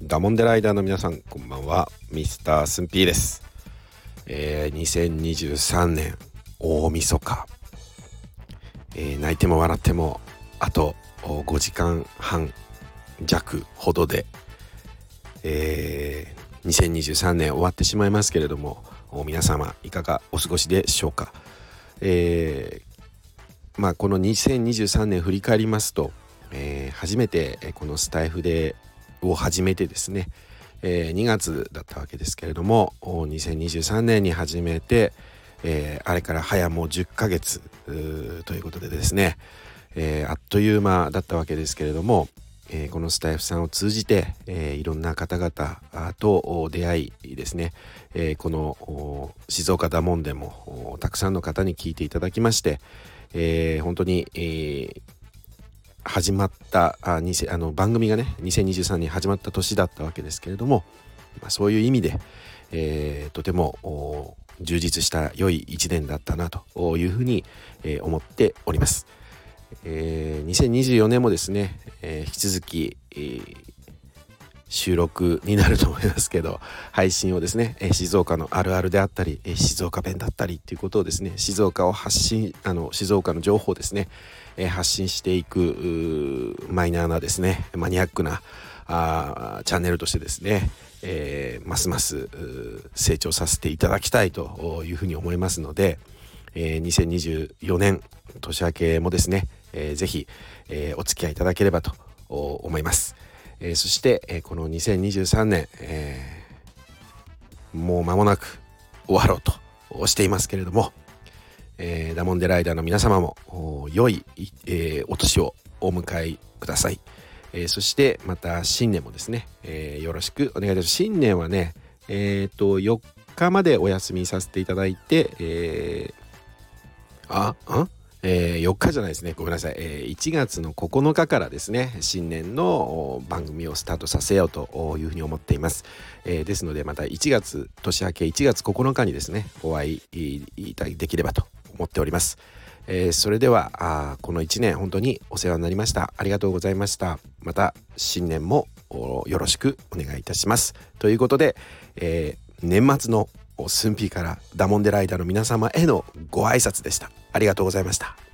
ダモンデライダーの皆さんこんばんは。ミスタースンピーです、えー、2023年大晦日、えー、泣いても笑ってもあと5時間半弱ほどで、えー、2023年終わってしまいますけれども皆様いかがお過ごしでしょうか、えー、まあこの2023年振り返りますと、えー、初めてこのスタイフでを始めてですね、えー、2月だったわけですけれども2023年に始めて、えー、あれから早もう10ヶ月ということでですね、えー、あっという間だったわけですけれども、えー、このスタイフさんを通じて、えー、いろんな方々と出会いですね、えー、この静岡だもんでもたくさんの方に聞いていただきまして、えー、本当に、えー、始まったああの番組がね2023年始まった年だったわけですけれども、まあ、そういう意味で、えー、とても充実した良い1年だったなというふうに、えー、思っております。えー、2024年もですね、えー、引き続き、えー、収録になると思いますけど配信をですね、静岡のあるあるであったり、静岡弁だったりっていうことをですね静岡を発信あの静岡の情報をですね、発信していくマイナーなですねマニアックなあチャンネルとしてですね、えー、ますます成長させていただきたいというふうに思いますので、えー、2024年年明けもですね、えー、ぜひ、えー、お付き合いいただければと思います。えー、そして、えー、この2023年、えー、もう間もなく終わろうとしていますけれども、えー、ダモンデライダーの皆様も良い、えー、お年をお迎えください。えー、そしてまた新年もですね、えー、よろしくお願いいたします。新年はね、えっ、ー、と、4日までお休みさせていただいて、えー、あ、んえー、4日じゃないですね。ごめんなさい、えー、1月の9日からですね。新年の番組をスタートさせようというふうに思っています、えー、ですのでまた1月年明け1月9日にですねお会いできればと思っております、えー、それではあこの1年本当にお世話になりました。ありがとうございました。また新年もよろしくお願いいたします。ということで、え年末のスンピーからダモンデライダーの皆様へのご挨拶でした。ありがとうございました。